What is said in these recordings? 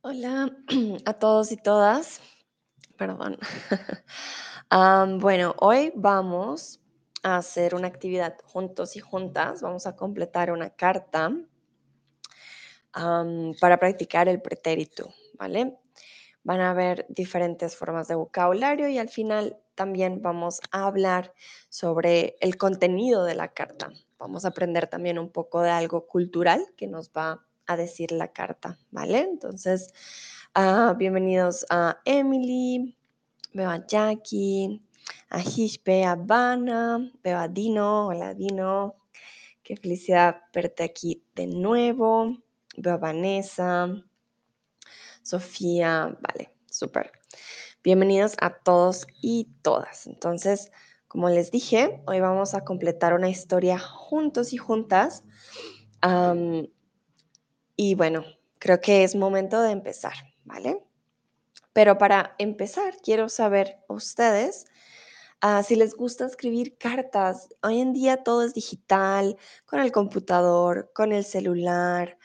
Hola a todos y todas. Perdón. Bueno, hoy vamos a hacer una actividad juntos y juntas. Vamos a completar una carta para practicar el pretérito, ¿vale? Van a haber diferentes formas de vocabulario y al final también vamos a hablar sobre el contenido de la carta. Vamos a aprender también un poco de algo cultural que nos va a decir la carta, ¿vale? Entonces, ah, bienvenidos a Emily, veo a Jackie, a Hishpe, a Vanna, veo a Dino, hola Dino, qué felicidad verte aquí de nuevo, veo a Vanessa, Sofía, vale, súper. Bienvenidos a todos y todas. Entonces, como les dije, hoy vamos a completar una historia juntos y juntas. Y bueno, creo que es momento de empezar, ¿vale? Pero para empezar, quiero saber ustedes ah, si les gusta escribir cartas. Hoy en día todo es digital, con el computador, con el celular.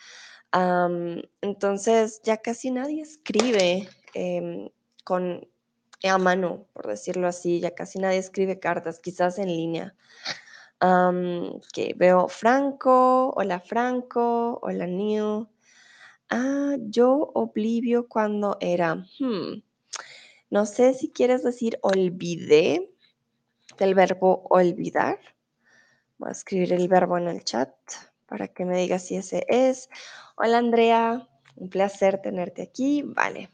entonces ya casi nadie escribe em, con a mano, por decirlo así. Ya casi nadie escribe cartas, quizás en línea. Am, que veo Franco, hola Franco, hola Neil. Ah, yo oblivio cuando era. hmm, No sé si quieres decir olvidé del verbo olvidar. Voy a escribir el verbo en el chat para que me digas si ese es. Hola Andrea, un placer tenerte aquí. Vale.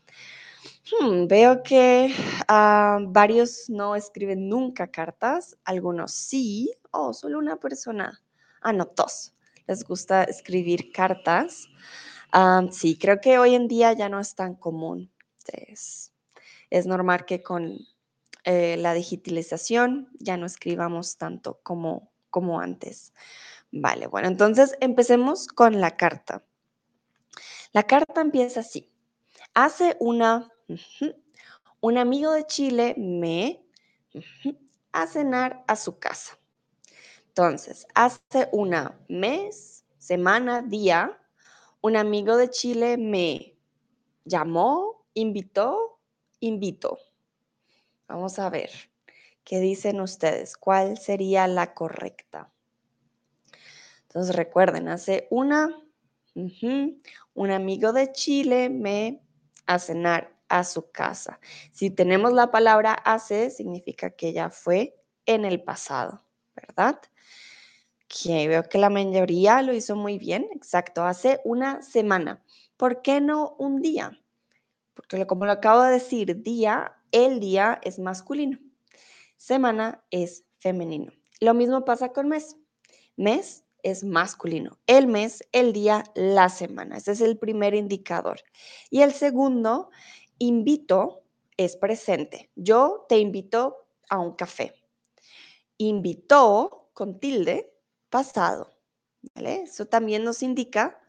Hmm, veo que ah, varios no escriben nunca cartas, algunos sí. Oh, solo una persona. Ah, no, dos. Les gusta escribir cartas. Ah, sí, creo que hoy en día ya no es tan común. Es, es normal que con eh, la digitalización ya no escribamos tanto como, como antes. Vale, bueno, entonces empecemos con la carta. La carta empieza así. Hace una, un amigo de Chile me a cenar a su casa. Entonces, hace una mes, semana, día, un amigo de Chile me llamó, invitó, invitó. Vamos a ver qué dicen ustedes. ¿Cuál sería la correcta? Entonces recuerden, hace una, un amigo de Chile me a cenar a su casa. Si tenemos la palabra hace, significa que ya fue en el pasado, ¿verdad? Que veo que la mayoría lo hizo muy bien, exacto, hace una semana. ¿Por qué no un día? Porque como lo acabo de decir, día, el día es masculino, semana es femenino. Lo mismo pasa con mes. Mes es masculino, el mes, el día, la semana. Ese es el primer indicador. Y el segundo, invito, es presente. Yo te invito a un café. Invitó con tilde, pasado. Eso también nos indica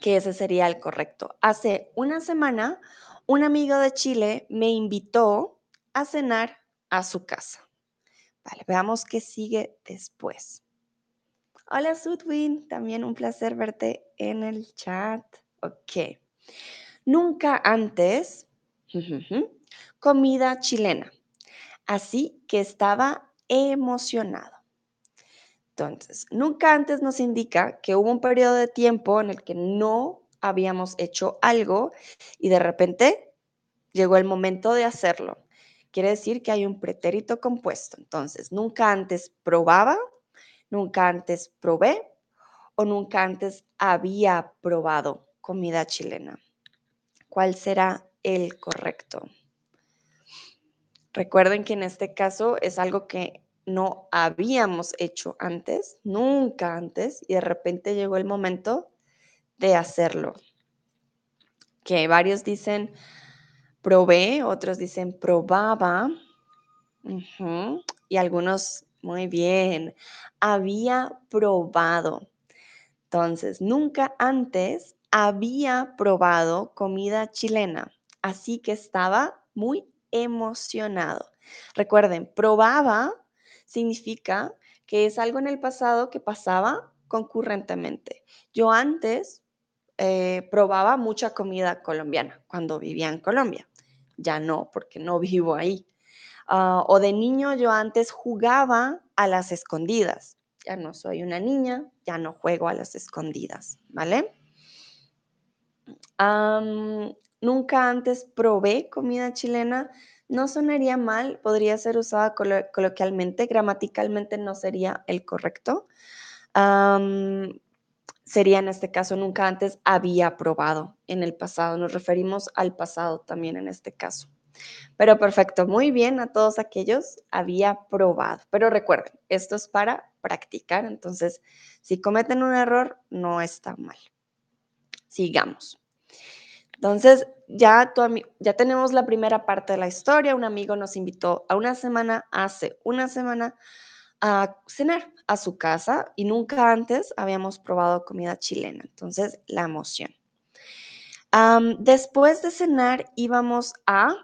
que ese sería el correcto. Hace una semana, un amigo de Chile me invitó a cenar a su casa. Vale, veamos qué sigue después. Hola Sudwin, también un placer verte en el chat. Ok. Nunca antes, comida chilena. Así que estaba emocionado. Entonces, nunca antes nos indica que hubo un periodo de tiempo en el que no habíamos hecho algo y de repente llegó el momento de hacerlo. Quiere decir que hay un pretérito compuesto. Entonces, nunca antes probaba, nunca antes probé o nunca antes había probado comida chilena. ¿Cuál será el correcto? Recuerden que en este caso es algo que no habíamos hecho antes, nunca antes, y de repente llegó el momento de hacerlo. Que varios dicen probé, otros dicen probaba, y algunos, muy bien, había probado. Entonces, nunca antes había probado comida chilena, así que estaba muy emocionado. Recuerden, probaba significa que es algo en el pasado que pasaba concurrentemente. Yo antes eh, probaba mucha comida colombiana cuando vivía en Colombia. Ya no, porque no vivo ahí. Ah, o de niño yo antes jugaba a las escondidas. Ya no soy una niña, ya no juego a las escondidas, ¿vale? nunca antes probé comida chilena. No sonaría mal, podría ser usada coloquialmente, gramaticalmente no sería el correcto. sería en este caso, nunca antes había probado en el pasado. Nos referimos al pasado también en este caso. Pero perfecto, muy bien a todos aquellos había probado. Pero recuerden, esto es para practicar, entonces si cometen un error, no está mal. Sigamos. Entonces, ya, ya tenemos la primera parte de la historia. Un amigo nos invitó a una semana, hace una semana, a cenar a su casa y nunca antes habíamos probado comida chilena. Entonces, la emoción. después de cenar íbamos a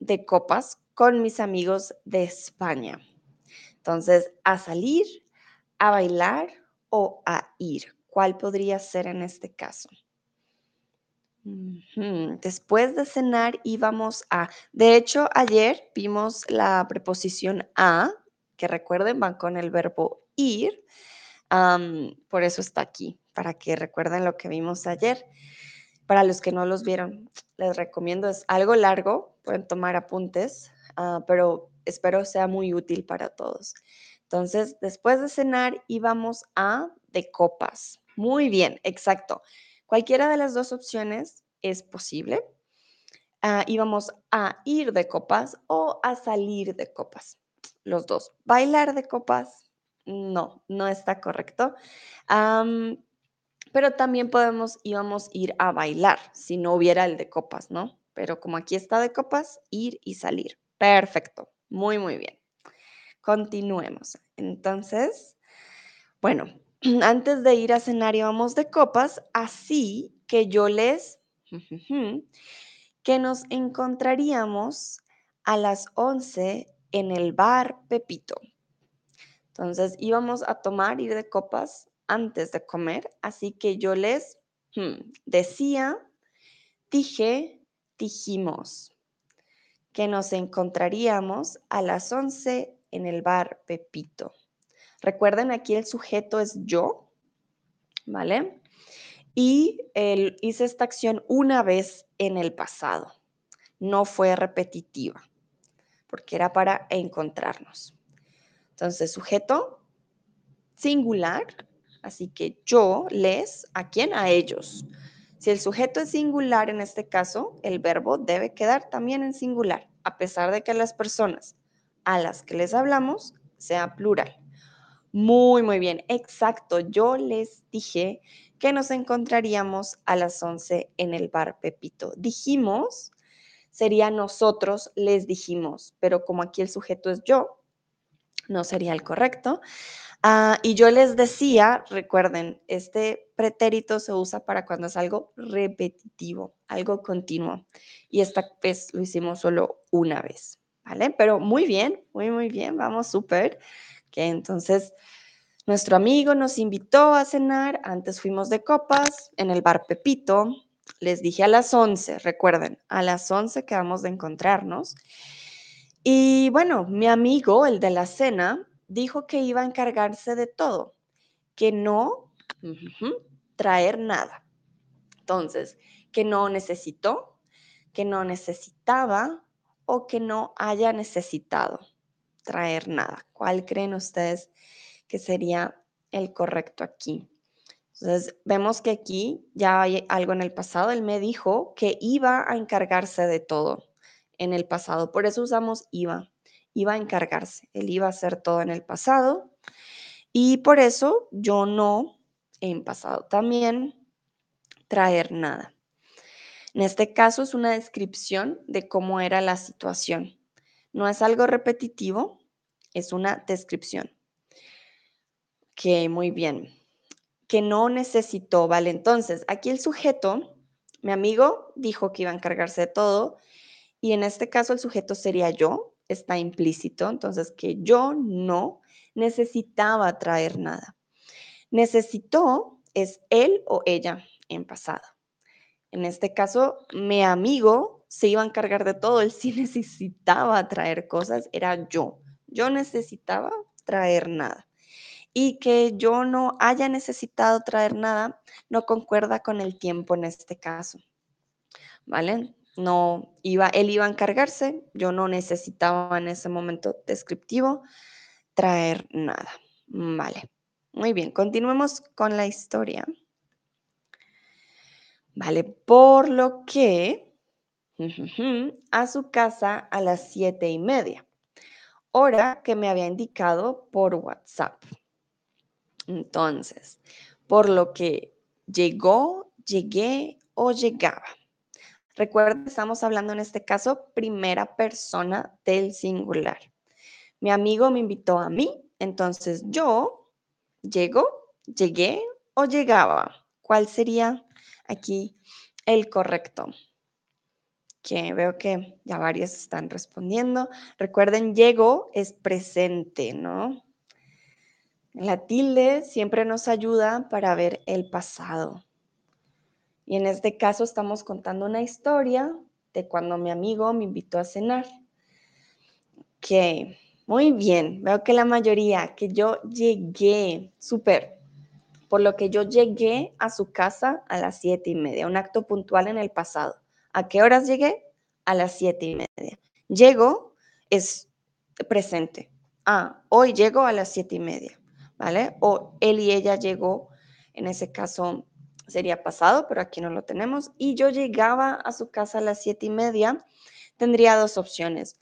de copas con mis amigos de España. Entonces, a salir, a bailar o a ir. ¿Cuál podría ser en este caso? Después de cenar íbamos a, de hecho ayer vimos la preposición a, que recuerden van con el verbo ir, por eso está aquí, para que recuerden lo que vimos ayer. Para los que no los vieron, les recomiendo, es algo largo, pueden tomar apuntes, ah, pero espero sea muy útil para todos. Entonces, después de cenar íbamos a de copas. Muy bien, exacto. Cualquiera de las dos opciones es posible. Íbamos a ir de copas o a salir de copas. Los dos. Bailar de copas, no, no está correcto. pero también podemos, íbamos ir a bailar si no hubiera el de copas, ¿no? Pero como aquí está de copas, ir y salir. Perfecto. Muy, muy bien. Continuemos. Entonces, bueno, antes de ir a cenar íbamos de copas, así que yo les, que nos encontraríamos a las 11 en el bar Pepito. Entonces íbamos a tomar, ir de copas antes de comer, así que yo les decía, dije, dijimos que nos encontraríamos a las 11 en el bar Pepito. Recuerden, aquí el sujeto es yo, ¿vale? Y hice esta acción una vez en el pasado. No fue repetitiva, porque era para encontrarnos. Entonces, sujeto singular, así que yo les, ¿a quién? A ellos. Si el sujeto es singular en este caso, el verbo debe quedar también en singular, a pesar de que las personas a las que les hablamos sea plural. Muy, muy bien, exacto. Yo les dije que nos encontraríamos a las 11 en el bar Pepito. Dijimos, sería nosotros les dijimos, pero como aquí el sujeto es yo, no sería el correcto. Ah, y yo les decía, recuerden, este pretérito se usa para cuando es algo repetitivo, algo continuo. Y esta vez lo hicimos solo una vez, ¿vale? Pero muy bien, muy, muy bien, vamos súper entonces nuestro amigo nos invitó a cenar, antes fuimos de copas en el bar Pepito, les dije a las 11, recuerden, a las 11 quedamos de encontrarnos. Y bueno, mi amigo, el de la cena, dijo que iba a encargarse de todo, que no traer nada. Entonces, que no necesitó, que no necesitaba o que no haya necesitado traer nada. ¿Cuál creen ustedes que sería el correcto aquí? Entonces, vemos que aquí ya hay algo en el pasado. Él me dijo que iba a encargarse de todo en el pasado. Por eso usamos iba. Iba a encargarse. Él iba a hacer todo en el pasado. Y por eso yo no, en pasado también, traer nada. En este caso es una descripción de cómo era la situación. No es algo repetitivo, es una descripción. Que muy bien. Que no necesitó, ¿vale? Entonces, aquí el sujeto, mi amigo, dijo que iba a encargarse de todo y en este caso el sujeto sería yo, está implícito, entonces que yo no necesitaba traer nada. Necesitó es él o ella. en pasado. En este caso, mi amigo se iba a encargar de todo, él sí necesitaba traer cosas, era yo. Yo necesitaba traer nada. Y que yo no haya necesitado traer nada no concuerda con el tiempo en este caso. ¿Vale? No iba, él iba a encargarse, yo no necesitaba en ese momento descriptivo traer nada. Vale. Muy bien, continuemos con la historia. Vale, por lo que a su casa a las siete y media, hora que me había indicado por WhatsApp. Entonces, por lo que llegó, llegué o llegaba. Recuerda, estamos hablando en este caso primera persona del singular. Mi amigo me invitó a mí, entonces yo llego, llegué o llegaba. ¿Cuál sería aquí el correcto? Que veo que ya varios están respondiendo. Recuerden, llego es presente, ¿no? La tilde siempre nos ayuda para ver el pasado. Y en este caso estamos contando una historia de cuando mi amigo me invitó a cenar. Ok, muy bien. Veo que la mayoría, que yo llegué, súper. Por lo que yo llegué a su casa a las siete y media, un acto puntual en el pasado. ¿A qué horas llegué? A las siete y media. Llego es presente. Ah, hoy llego a las siete y media, ¿vale? O él y ella llegó, en ese caso, sería pasado, pero aquí no lo tenemos. Y yo llegaba a su casa a las siete y media, tendría dos opciones.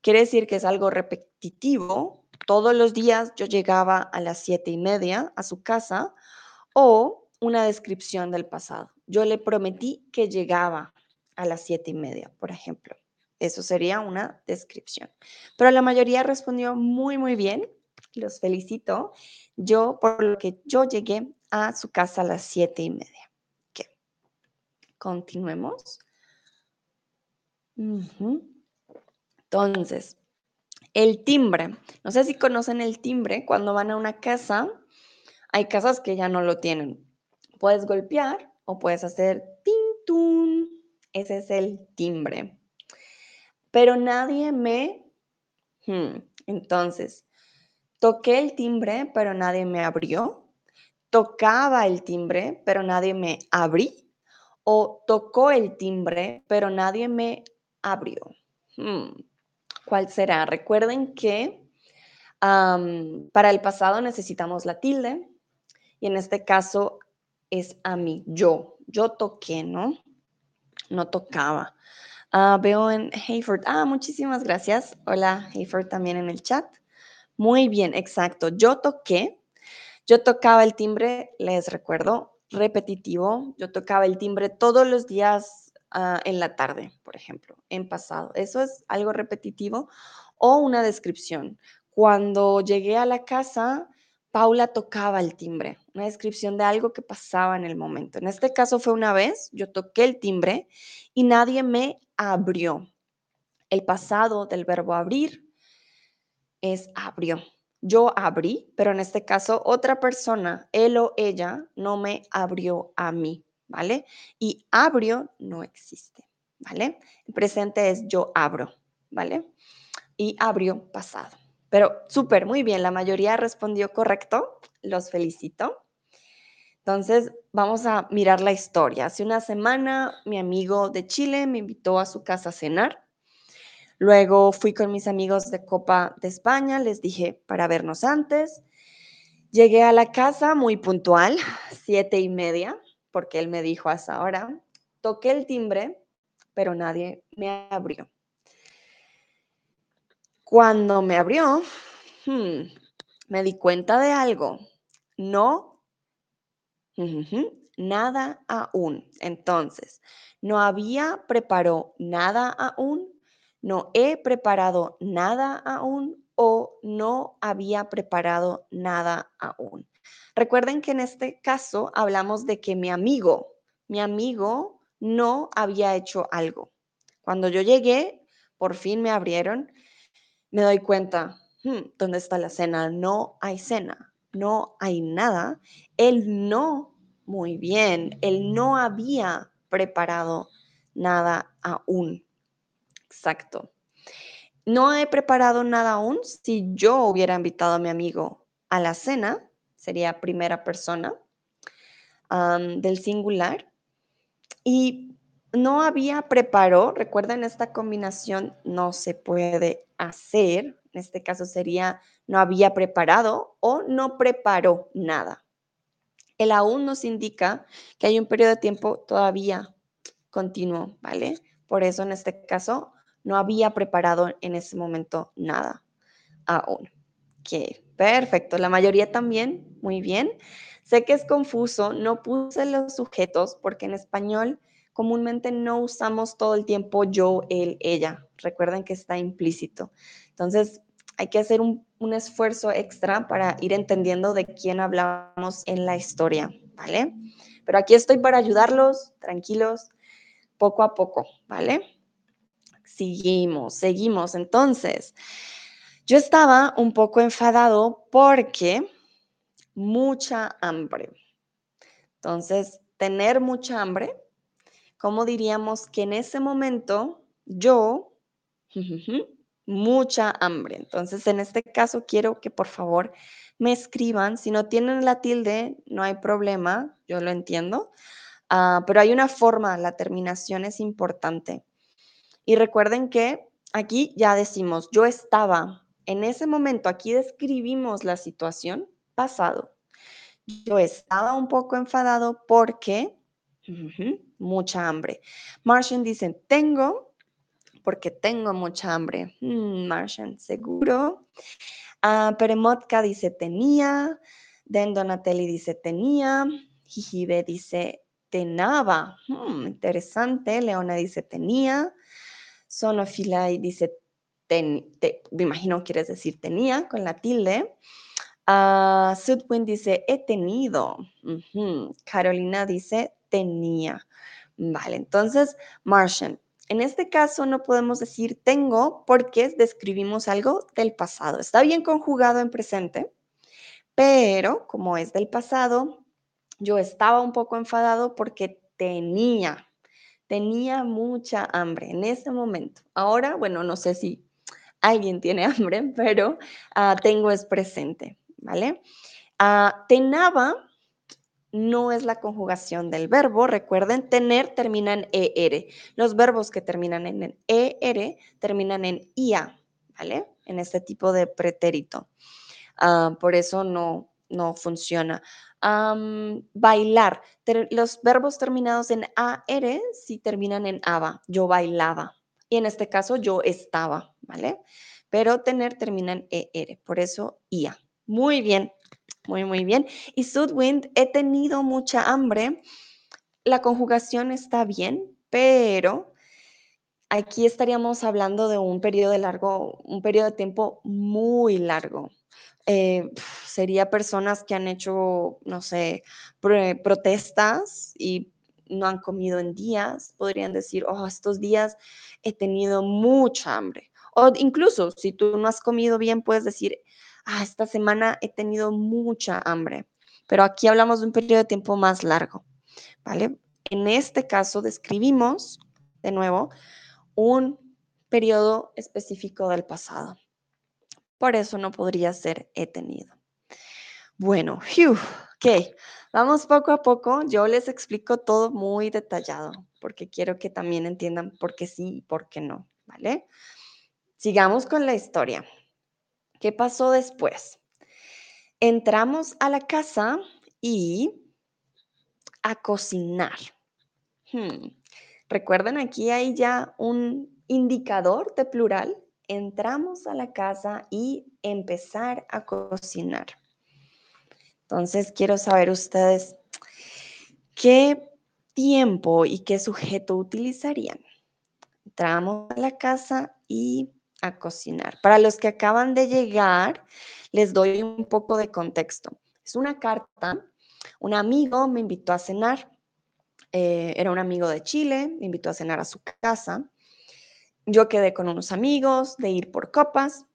Quiere decir que es algo repetitivo. Todos los días yo llegaba a las siete y media a su casa o una descripción del pasado. Yo le prometí que llegaba a las siete y media, por ejemplo. Eso sería una descripción. Pero la mayoría respondió muy, muy bien. Los felicito. Yo, por lo que yo llegué a su casa a las siete y media. Ok. Continuemos. Entonces, el timbre. No sé si conocen el timbre. Cuando van a una casa, hay casas que ya no lo tienen. Puedes golpear o puedes hacer tintún. Ese es el timbre. Pero nadie me... Hmm, entonces, toqué el timbre, pero nadie me abrió tocaba el timbre, pero nadie me abrí, o tocó el timbre, pero nadie me abrió. Hmm, ¿Cuál será? Recuerden que para el pasado necesitamos la tilde y en este caso es a mí, yo. Yo toqué, ¿no? No tocaba. Ah, veo en Hayford. Ah, muchísimas gracias. Hola, Hayford también en el chat. Muy bien, exacto. Yo toqué, yo tocaba el timbre, les recuerdo, repetitivo. Yo tocaba el timbre todos los días ah, en la tarde, por ejemplo, en pasado. Eso es algo repetitivo o una descripción. Cuando llegué a la casa, Paula tocaba el timbre, una descripción de algo que pasaba en el momento. En este caso fue una vez, yo toqué el timbre y nadie me abrió. El pasado del verbo abrir es abrió. Yo abrí, pero en este caso otra persona, él o ella, no me abrió a mí, ¿vale? Y abrió no existe, ¿vale? El presente es yo abro, ¿vale? Y abrió pasado. Pero súper, muy bien, la mayoría respondió correcto, los felicito. Entonces, vamos a mirar la historia. Hace una semana, mi amigo de Chile me invitó a su casa a cenar. Luego fui con mis amigos de Copa de España, les dije para vernos antes. Llegué a la casa muy puntual, siete y media, porque él me dijo hasta ahora. Toqué el timbre, pero nadie me abrió. Cuando me abrió, hmm, me di cuenta de algo. No, nada aún. Entonces, no había preparado nada aún no he preparado nada aún o no había preparado nada aún. Recuerden que en este caso hablamos de que mi amigo, mi amigo no había hecho algo. Cuando yo llegué, por fin me abrieron, me doy cuenta, hmm, ¿dónde está la cena? No hay cena, no hay nada. Él no Muy bien, él no había preparado nada aún. Exacto. No he preparado nada aún. Si yo hubiera invitado a mi amigo a la cena, sería primera persona del singular. Y no había preparado, recuerden, esta combinación no se puede hacer. En este caso sería no había preparado o no preparó nada. El aún nos indica que hay un periodo de tiempo todavía continuo, ¿vale? Por eso en este caso no había preparado en ese momento nada aún. Ok, perfecto. La mayoría también, muy bien. Sé que es confuso, no puse los sujetos porque en español comúnmente no usamos todo el tiempo yo, él, ella. Recuerden que está implícito. Entonces, hay que hacer un, esfuerzo extra para ir entendiendo de quién hablamos en la historia, ¿vale? Pero aquí estoy para ayudarlos, tranquilos, poco a poco, ¿vale? Seguimos, seguimos. Entonces, yo estaba un poco enfadado porque mucha hambre. Entonces, tener mucha hambre, ¿cómo diríamos que en ese momento yo, mucha hambre? Entonces, en este caso, quiero que por favor me escriban. Si no tienen la tilde, no hay problema, yo lo entiendo. Ah, pero hay una forma, la terminación es importante. Y recuerden que aquí ya decimos, yo estaba, en ese momento, aquí describimos la situación pasado. Yo estaba un poco enfadado porque mucha hambre. Martian dice, tengo, porque tengo mucha hambre. Mm, Martian, seguro. Uh, Peremotka dice, tenía. Den Donatelli dice, tenía. Jijibe dice, tenaba. Hmm, interesante. Leona dice, tenía. Sonofilai dice, me imagino quieres decir tenía con la tilde. Uh, Sudwin dice, he tenido. Carolina dice, tenía. Vale, entonces, Martian. En este caso no podemos decir tengo porque describimos algo del pasado. Está bien conjugado en presente, pero como es del pasado, yo estaba un poco enfadado porque tenía, tenía mucha hambre en ese momento. Ahora, bueno, no sé si alguien tiene hambre, pero uh, tengo es presente, ¿vale? Uh, tenaba no es la conjugación del verbo. Recuerden, tener termina en ER. Los verbos que terminan en ER terminan en IA, ¿vale? En este tipo de pretérito. Uh, por eso no, no funciona bailar. los verbos terminados en AR sí terminan en ABA. Yo bailaba. Y en este caso yo estaba, ¿vale? Pero tener termina en ER. Por eso IA. Muy bien. Muy, muy bien. Y Sudwind, he tenido mucha hambre. La conjugación está bien, pero aquí estaríamos hablando de un periodo de largo, un periodo de tiempo muy largo. Eh, sería personas que han hecho, no sé, protestas y no han comido en días, podrían decir, oh, estos días he tenido mucha hambre. O incluso si tú no has comido bien, puedes decir, ah, esta semana he tenido mucha hambre. Pero aquí hablamos de un periodo de tiempo más largo, ¿vale? En este caso describimos, de nuevo, un periodo específico del pasado. Por eso no podría ser he tenido. Bueno, ok, vamos poco a poco. Yo les explico todo muy detallado porque quiero que también entiendan por qué sí y por qué no, ¿vale? Sigamos con la historia. ¿Qué pasó después? Entramos a la casa y a cocinar. Hmm. Recuerden, aquí hay ya un indicador de plural entramos a la casa y empezar a cocinar. Entonces, quiero saber ustedes qué tiempo y qué sujeto utilizarían. Entramos a la casa y a cocinar. Para los que acaban de llegar, les doy un poco de contexto. Es una carta. Un amigo me invitó a cenar. Eh, era un amigo de Chile, me invitó a cenar a su casa. Yo quedé con unos amigos de ir por copas.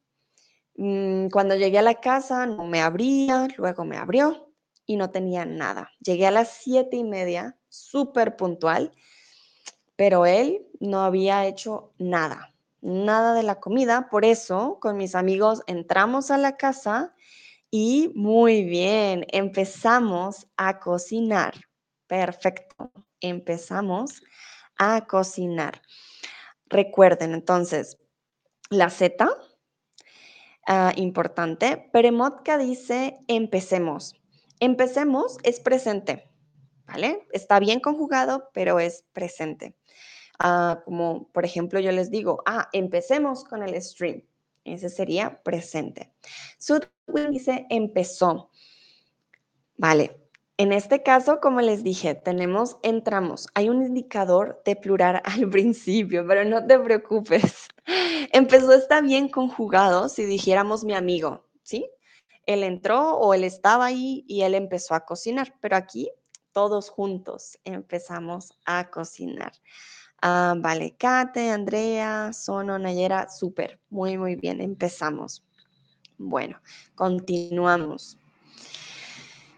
Mm, cuando llegué a la casa no me abría, luego me abrió y no tenía nada. Llegué a las siete y media, súper puntual, pero él no había hecho nada, nada de la comida. Por eso, con mis amigos entramos a la casa y muy bien, empezamos a cocinar. Perfecto, empezamos a cocinar. Recuerden entonces, la Z, ah, importante, Peremotka dice empecemos. Empecemos es presente, ¿vale? Está bien conjugado, pero es presente. Ah, como por ejemplo yo les digo, ah, empecemos con el stream. Ese sería presente. Sudwin dice empezó. Vale. En este caso, como les dije, tenemos entramos. Hay un indicador de plural al principio, pero no te preocupes. Empezó está bien conjugado si dijéramos mi amigo, ¿sí? Él entró o él estaba ahí y él empezó a cocinar, pero aquí todos juntos empezamos a cocinar. Ah, vale, Kate, Andrea, Sono, Nayera, súper, muy, muy bien, empezamos. Bueno, continuamos.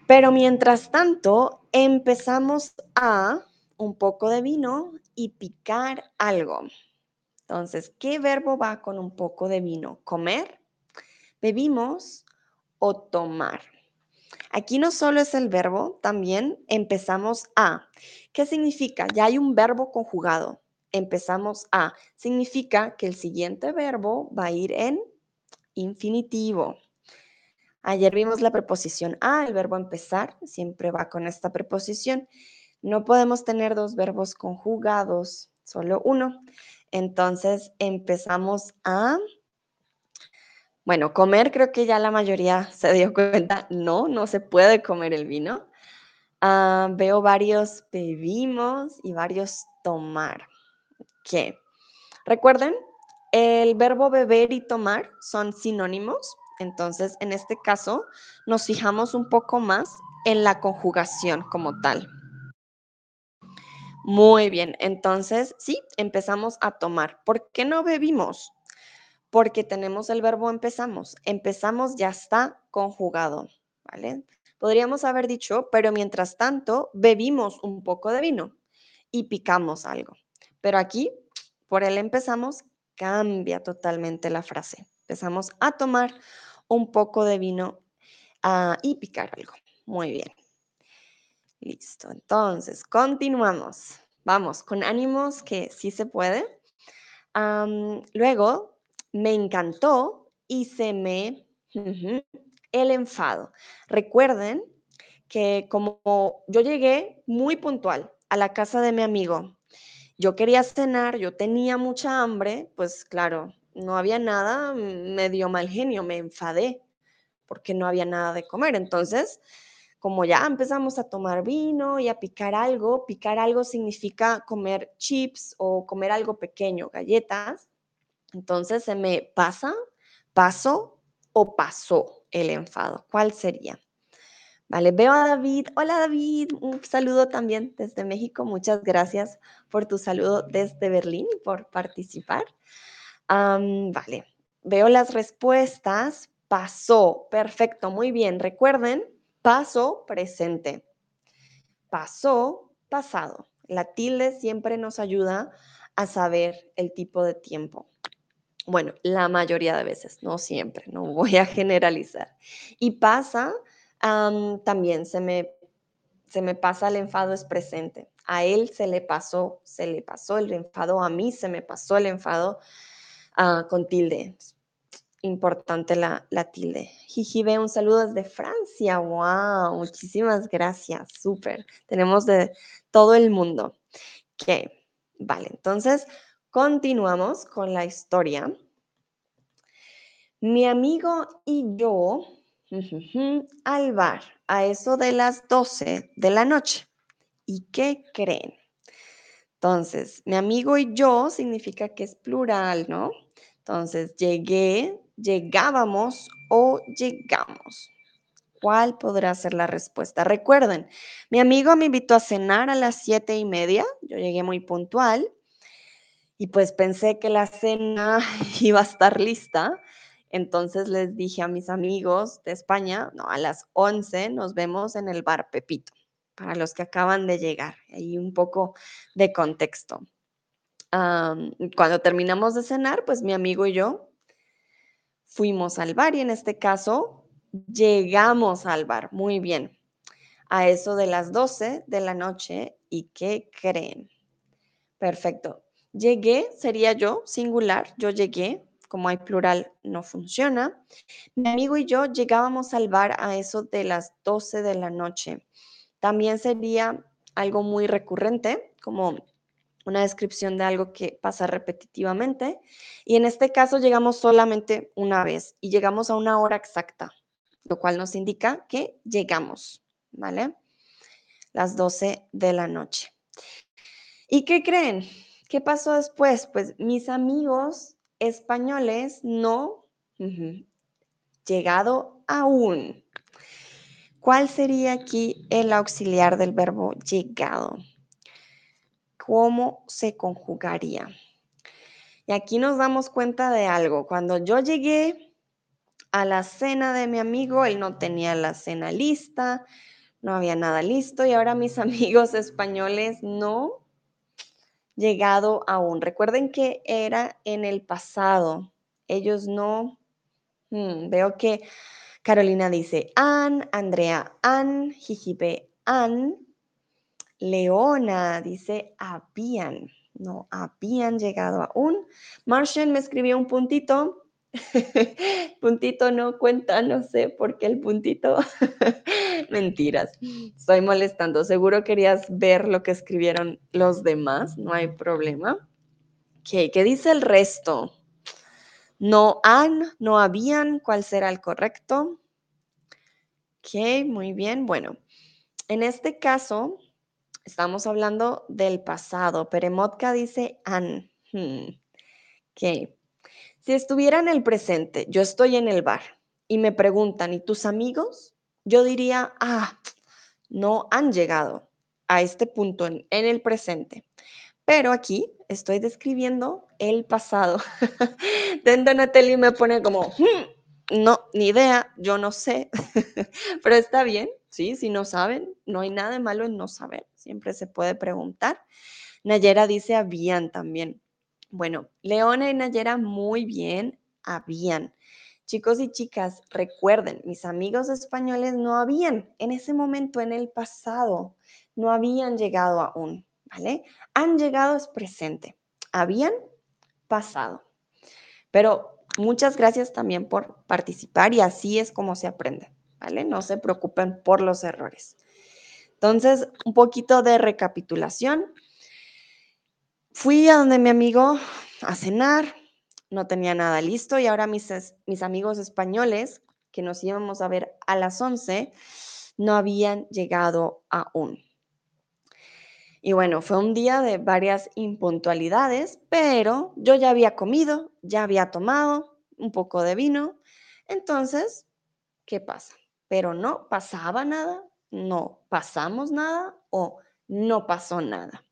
Pero mientras tanto, empezamos a un poco de vino y picar algo. Entonces, ¿qué verbo va con un poco de vino? Comer, bebimos o tomar. Aquí no solo es el verbo, también empezamos a. ¿Qué significa? Ya hay un verbo conjugado. Empezamos a. Significa que el siguiente verbo va a ir en infinitivo. Ayer vimos la preposición a, el verbo empezar, siempre va con esta preposición. No podemos tener dos verbos conjugados, solo uno. Entonces empezamos a bueno, comer creo que ya la mayoría se dio cuenta, no, no se puede comer el vino. Ah, veo varios bebimos y varios tomar. ¿Qué? Recuerden, el verbo beber y tomar son sinónimos, entonces en este caso nos fijamos un poco más en la conjugación como tal. Muy bien, entonces sí, empezamos a tomar. ¿Por qué no bebimos? Porque tenemos el verbo empezamos. Empezamos ya está conjugado, ¿vale? Podríamos haber dicho, pero mientras tanto bebimos un poco de vino y picamos algo. Pero aquí, por el empezamos, cambia totalmente la frase. Empezamos a tomar un poco de vino ah, y picar algo. Muy bien. Listo. Entonces, continuamos. Vamos, con ánimos que sí se puede. luego me encantó y se me... el enfado. Recuerden que como yo llegué muy puntual a la casa de mi amigo, yo quería cenar, yo tenía mucha hambre, pues claro, no había nada, me dio mal genio, me enfadé porque no había nada de comer. Entonces, como ya empezamos a tomar vino y a picar algo, picar algo significa comer chips o comer algo pequeño, galletas, entonces, ¿se me pasa, paso o pasó el enfado? ¿Cuál sería? Vale, veo a David. Hola David, un saludo también desde México. Muchas gracias por tu saludo desde Berlín y por participar. vale, veo las respuestas. Pasó, perfecto, muy bien. Recuerden, paso, presente. Pasó, pasado. La tilde siempre nos ayuda a saber el tipo de tiempo. Bueno, la mayoría de veces, no siempre, no voy a generalizar. Y pasa, también se me, se me pasa el enfado es presente. A él se le pasó, se le pasó el enfado, a mí se me pasó el enfado ah, con tilde. Importante la, la tilde. Jijibe, un saludo desde Francia. ¡Wow! Muchísimas gracias. Súper. Tenemos de todo el mundo. ¿Qué? Vale, entonces Continuamos con la historia. Mi amigo y yo al bar a eso de las 12 de la noche. ¿Y qué creen? Entonces, mi amigo y yo significa que es plural, ¿no? Entonces, llegué, llegábamos o llegamos. ¿Cuál podrá ser la respuesta? Recuerden, mi amigo me invitó a cenar a las siete y media. Yo llegué muy puntual y pues pensé que la cena iba a estar lista Entonces les dije a mis amigos de España, no, a las 11 nos vemos en el bar Pepito, para los que acaban de llegar. Ahí un poco de contexto. cuando terminamos de cenar, pues mi amigo y yo fuimos al bar y en este caso llegamos al bar. Muy bien. A eso de las 12 de la noche. ¿Y qué creen? Perfecto. Llegué, sería yo, singular, yo llegué, como hay plural, no funciona. Mi amigo y yo llegábamos al bar a eso de las 12 de la noche. También sería algo muy recurrente, como una descripción de algo que pasa repetitivamente. Y en este caso llegamos solamente una vez y llegamos a una hora exacta, lo cual nos indica que llegamos, ¿vale? Las 12 de la noche. ¿Y qué creen? ¿Qué pasó después? Pues mis amigos españoles no llegado aún. ¿Cuál sería aquí el auxiliar del verbo llegado? ¿Cómo se conjugaría? Y aquí nos damos cuenta de algo. Cuando yo llegué a la cena de mi amigo, él no tenía la cena lista, no había nada listo y ahora mis amigos españoles no llegado aún. Recuerden que era en el pasado. Ellos no... Hmm, veo que Carolina dice An, Andrea An, Jijipe An, Leona dice habían. No habían llegado aún. Martian me escribió un puntito. puntito no cuenta, no sé por qué el puntito. Mentiras, estoy molestando. Seguro querías ver lo que escribieron los demás, no hay problema. ¿Qué dice el resto? No han, no habían, ¿cuál será el correcto? Ok, muy bien. Bueno, en este caso estamos hablando del pasado. Peremotka dice han. Hmm. Ok. Si estuviera en el presente, yo estoy en el bar y me preguntan, ¿y tus amigos? yo diría, ah, no han llegado a este punto en, el presente. Pero aquí estoy describiendo el pasado. Den Donatelli me pone como, hmm, no, ni idea, yo no sé, pero está bien, ¿sí? Si no saben, no hay nada de malo en no saber, siempre se puede preguntar. Nayera dice, habían también. Bueno, Leona y Nayera muy bien, habían. Chicos y chicas, recuerden, mis amigos españoles no habían en ese momento, en el pasado, no habían llegado aún, ¿vale? Han llegado es presente, habían pasado. Pero muchas gracias también por participar y así es como se aprende, ¿vale? No se preocupen por los errores. Entonces, un poquito de recapitulación. Fui a donde mi amigo a cenar, no tenía nada listo y ahora mis, mis amigos españoles, que nos íbamos a ver a las 11, no habían llegado aún. Y bueno, fue un día de varias impuntualidades, pero yo ya había comido, ya había tomado un poco de vino. Entonces, ¿qué pasa? Pero no pasaba nada, no pasamos nada o no pasó nada.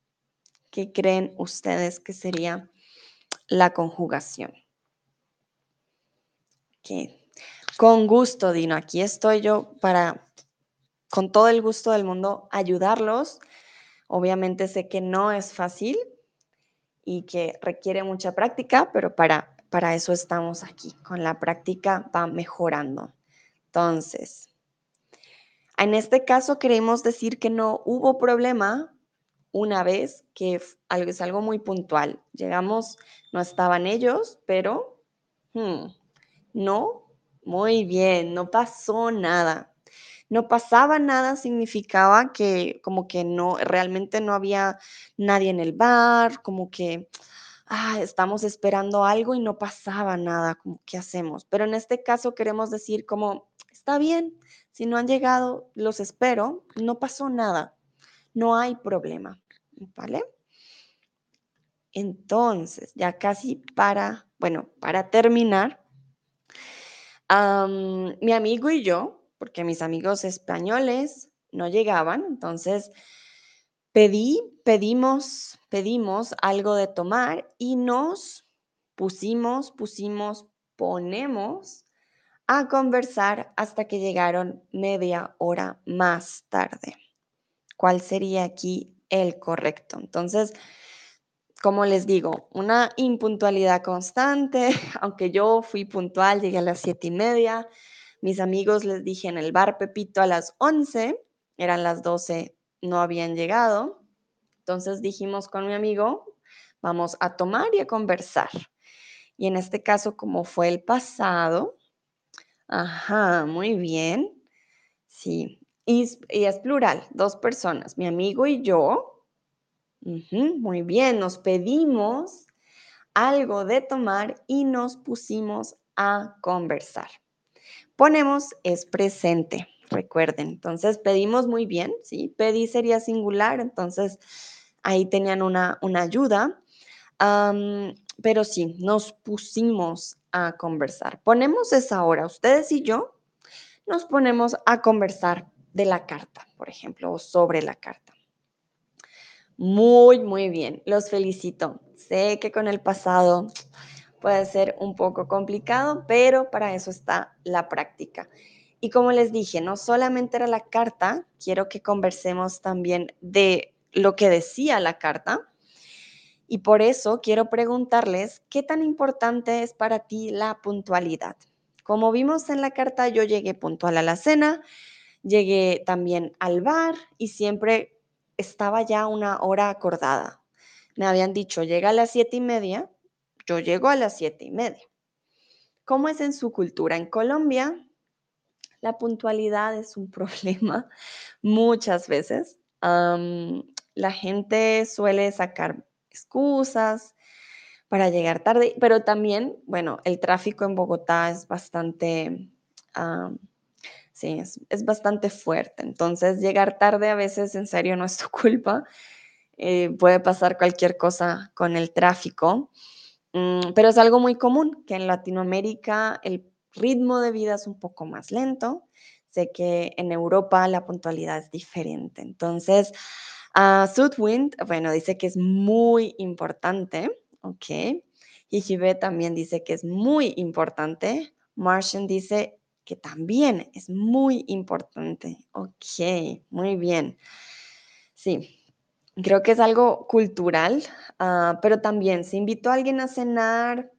¿Qué creen ustedes que sería la conjugación. Con gusto, Dino. Aquí estoy yo para, con todo el gusto del mundo, ayudarlos. Obviamente sé que no es fácil y que requiere mucha práctica, pero para, para eso estamos aquí. Con la práctica va mejorando. Entonces, en este caso queremos decir que no hubo problema una vez que es algo muy puntual. Llegamos, no estaban ellos, pero hmm, no, muy bien, no pasó nada. No pasaba nada significaba que como que no, realmente no había nadie en el bar, como que ah, estamos esperando algo y no pasaba nada, como ¿qué hacemos? Pero en este caso queremos decir como, está bien, si no han llegado, los espero, no pasó nada, no hay problema. ¿Vale? Entonces, ya casi para, bueno, para terminar, mi amigo y yo, porque mis amigos españoles no llegaban, entonces pedí, pedimos, pedimos algo de tomar y nos pusimos, pusimos ponemos a conversar hasta que llegaron media hora más tarde. ¿Cuál sería aquí el correcto? Entonces, como les digo, una impuntualidad constante, aunque yo fui puntual, llegué a las siete y media, mis amigos les dije en el bar Pepito a las 11, eran las 12, no habían llegado, entonces dijimos con mi amigo, vamos a tomar y a conversar. Y en este caso, como fue el pasado, ajá, muy bien, sí, y, es plural, dos personas, mi amigo y yo, muy bien, nos pedimos algo de tomar y nos pusimos a conversar. Ponemos es presente, recuerden. Entonces pedimos muy bien, ¿sí? Pedí sería singular, entonces ahí tenían una, una ayuda. pero sí, nos pusimos a conversar. Ponemos esa hora, ustedes y yo nos ponemos a conversar de la carta, por ejemplo, o sobre la carta. Muy, muy bien. Los felicito. Sé que con el pasado puede ser un poco complicado, pero para eso está la práctica. Y como les dije, no solamente era la carta, quiero que conversemos también de lo que decía la carta. Y por eso quiero preguntarles, ¿qué tan importante es para ti la puntualidad? Como vimos en la carta, yo llegué puntual a la cena, llegué también al bar y siempre estaba ya una hora acordada. Me habían dicho, llega a las siete y media, yo llego a las siete y media. ¿Cómo es en su cultura? En Colombia, la puntualidad es un problema muchas veces. la gente suele sacar excusas para llegar tarde, pero también, bueno, el tráfico en Bogotá es bastante Sí, es, bastante fuerte. Entonces, llegar tarde a veces en serio no es tu culpa. Eh, puede pasar cualquier cosa con el tráfico, mm, pero es algo muy común que en Latinoamérica el ritmo de vida es un poco más lento. Sé que en Europa la puntualidad es diferente. Entonces, uh, Sudwind, bueno, dice que es muy importante, ¿ok? Hijibe también dice que es muy importante. Martian dice que también es muy importante. Ok, muy bien. Sí, creo que es algo cultural, ah, pero también si invito a alguien a cenar,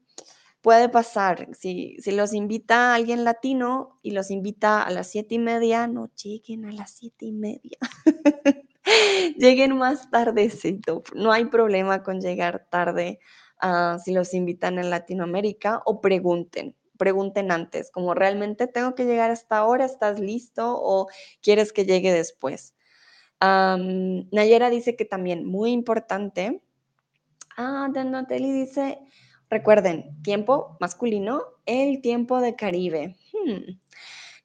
puede pasar. Si, si los invita a alguien latino y los invita a las siete y media, no lleguen a las siete y media. lleguen más tardecito. No hay problema con llegar tarde ah, si los invitan en Latinoamérica o pregunten pregunten antes, como realmente tengo que llegar hasta ahora, ¿estás listo o quieres que llegue después? Nayera dice que también muy importante. Ah, Danoteli dice, recuerden, tiempo masculino, el tiempo de Caribe. Hmm,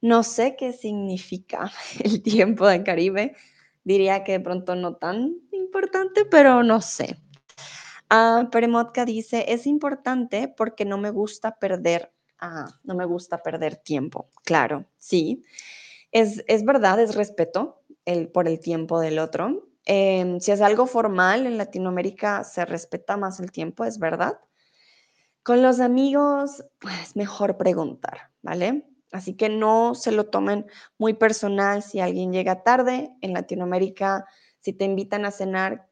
no sé qué significa el tiempo de Caribe. Diría que de pronto no tan importante, pero no sé. Ah, Peremotka dice, es importante porque no me gusta perder ah, no me gusta perder tiempo. Claro, sí. Es, es verdad, es respeto el, por el tiempo del otro. Em, si es algo formal, en Latinoamérica se respeta más el tiempo, es verdad. Con los amigos, pues mejor preguntar, ¿vale? Así que no se lo tomen muy personal si alguien llega tarde. En Latinoamérica, si te invitan a cenar,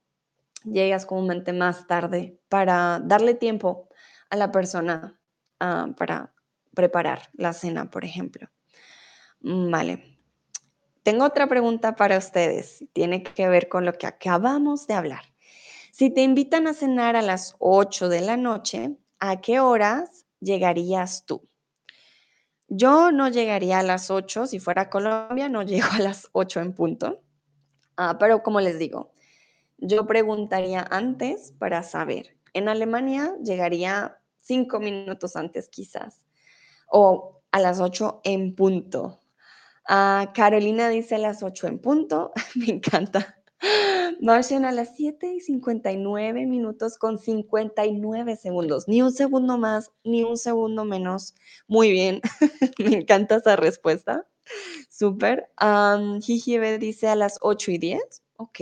llegas comúnmente más tarde para darle tiempo a la persona ah, para preparar la cena, por ejemplo. Mm, vale. Tengo otra pregunta para ustedes. Tiene que ver con lo que acabamos de hablar. Si te invitan a cenar a las 8 de la noche, ¿a qué horas llegarías tú? Yo no llegaría a las 8, si fuera a Colombia, no llego a las 8 en punto. Ah, pero como les digo, yo preguntaría antes para saber. En Alemania llegaría cinco minutos antes quizás o a las 8 en punto. Ah, Carolina dice a las 8 en punto, me encanta. Marcian a las 7 y 59 minutos con 59 segundos. Ni un segundo más, ni un segundo menos. Muy bien, me encanta esa respuesta. Súper. Um, dice a las 8 y 10. Ok,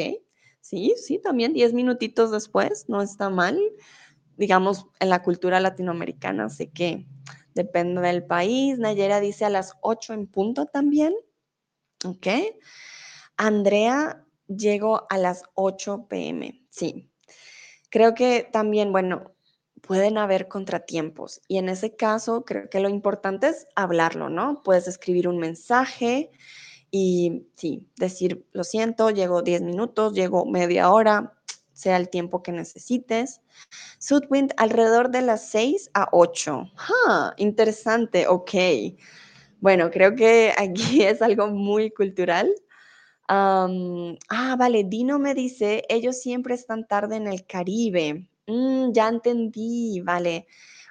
sí, sí, también 10 minutitos después, no está mal. Digamos, en la cultura latinoamericana sé que depende del país. Nayera dice a las 8 en punto también. ¿Ok? Andrea, llego a las 8 pm. Sí. Creo que también, bueno, pueden haber contratiempos y en ese caso creo que lo importante es hablarlo, ¿no? Puedes escribir un mensaje y sí, decir, lo siento, llego 10 minutos, llego media hora, sea el tiempo que necesites. Sudwind alrededor de las 6 a 8. Ah, interesante, ok. Bueno, creo que aquí es algo muy cultural. ah, vale, Dino me dice, ellos siempre están tarde en el Caribe. Mm, ya entendí, vale.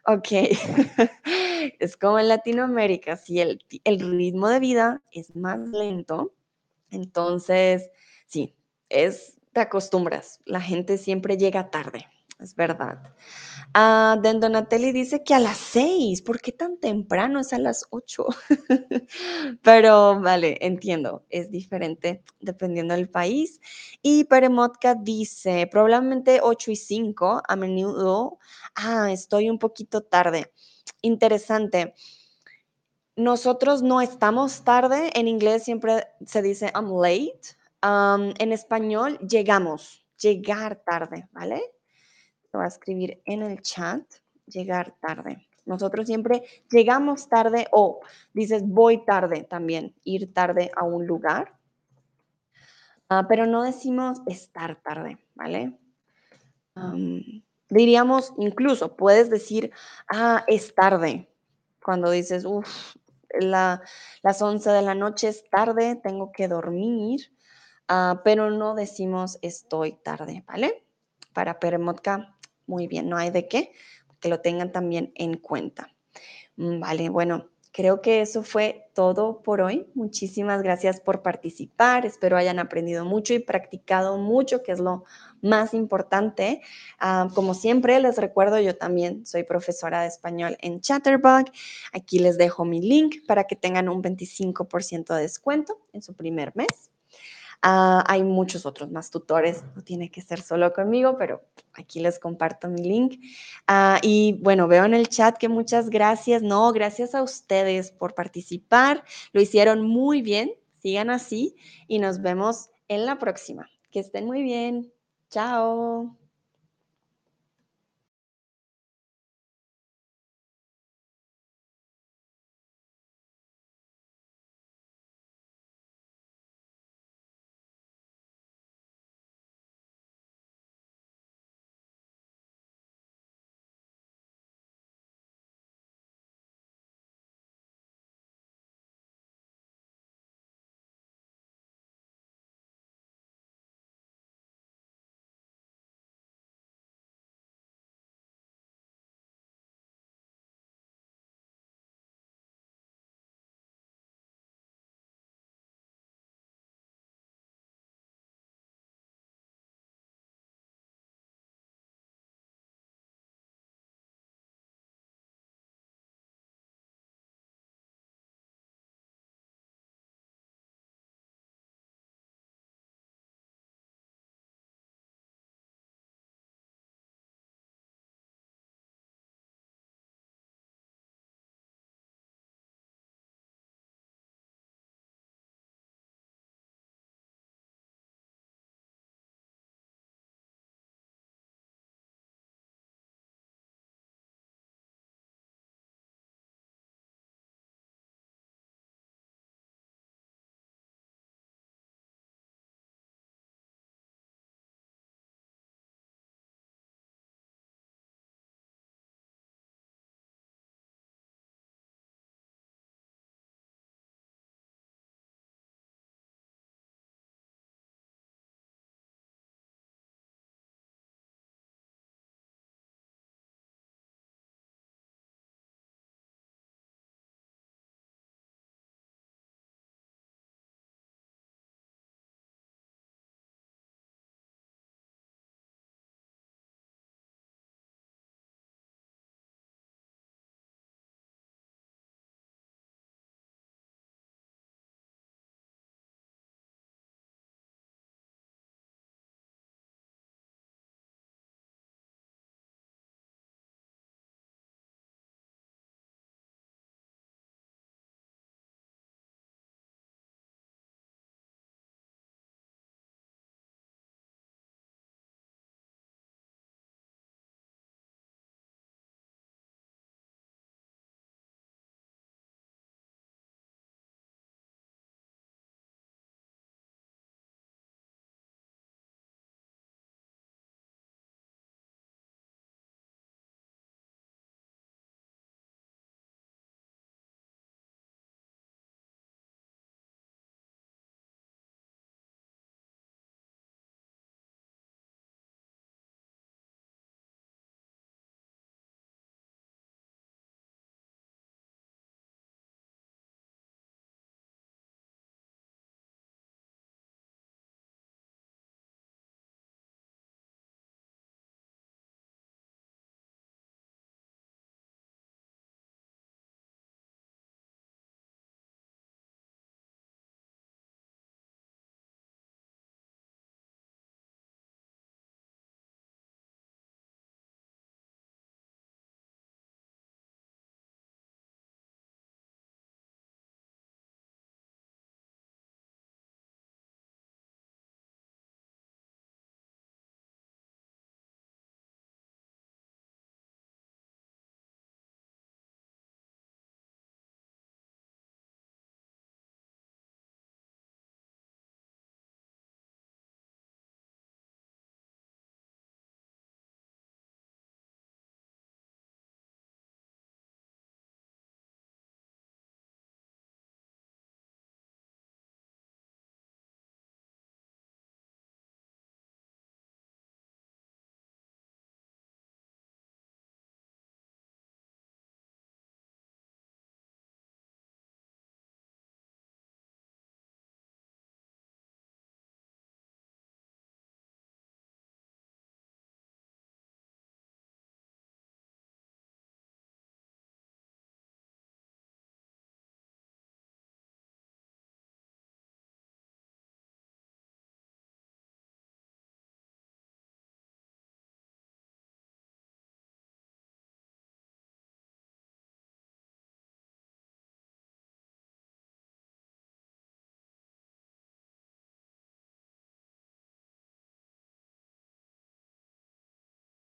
Ok. es como en Latinoamérica, si el, el ritmo de vida es más lento, entonces, sí, es, te acostumbras. La gente siempre llega tarde, es verdad. Ah, Den Donatelli dice que a las 6, ¿por qué tan temprano? Es a las 8. Pero vale, entiendo, es diferente dependiendo del país. Y Peremotka dice, probablemente 8 y 5, a menudo, ah, estoy un poquito tarde. Interesante. Nosotros no estamos tarde, en inglés siempre se dice I'm late. En español, llegamos, llegar tarde, ¿vale? Lo voy a escribir en el chat, llegar tarde. Nosotros siempre llegamos tarde o dices voy tarde también, ir tarde a un lugar. Ah, pero no decimos estar tarde, ¿vale? diríamos incluso, puedes decir, ah, es tarde. Cuando dices, uff, la, las 11 de la noche es tarde, tengo que dormir, ah, pero no decimos estoy tarde, ¿vale? Para Peremotka muy bien, no hay de qué, que lo tengan también en cuenta. Mm, vale, bueno, creo que eso fue todo por hoy. Muchísimas gracias por participar. Espero hayan aprendido mucho y practicado mucho, que es lo más importante. Ah, como siempre, les recuerdo, yo también soy profesora de español en Chatterbug. Aquí les dejo mi link para que tengan un 25% de descuento en su primer mes. Ah, hay muchos otros más tutores, no tiene que ser solo conmigo, pero aquí les comparto mi link. Ah, y bueno, veo en el chat que muchas gracias, no, gracias a ustedes por participar, lo hicieron muy bien, sigan así y nos vemos en la próxima. Que estén muy bien. Chao.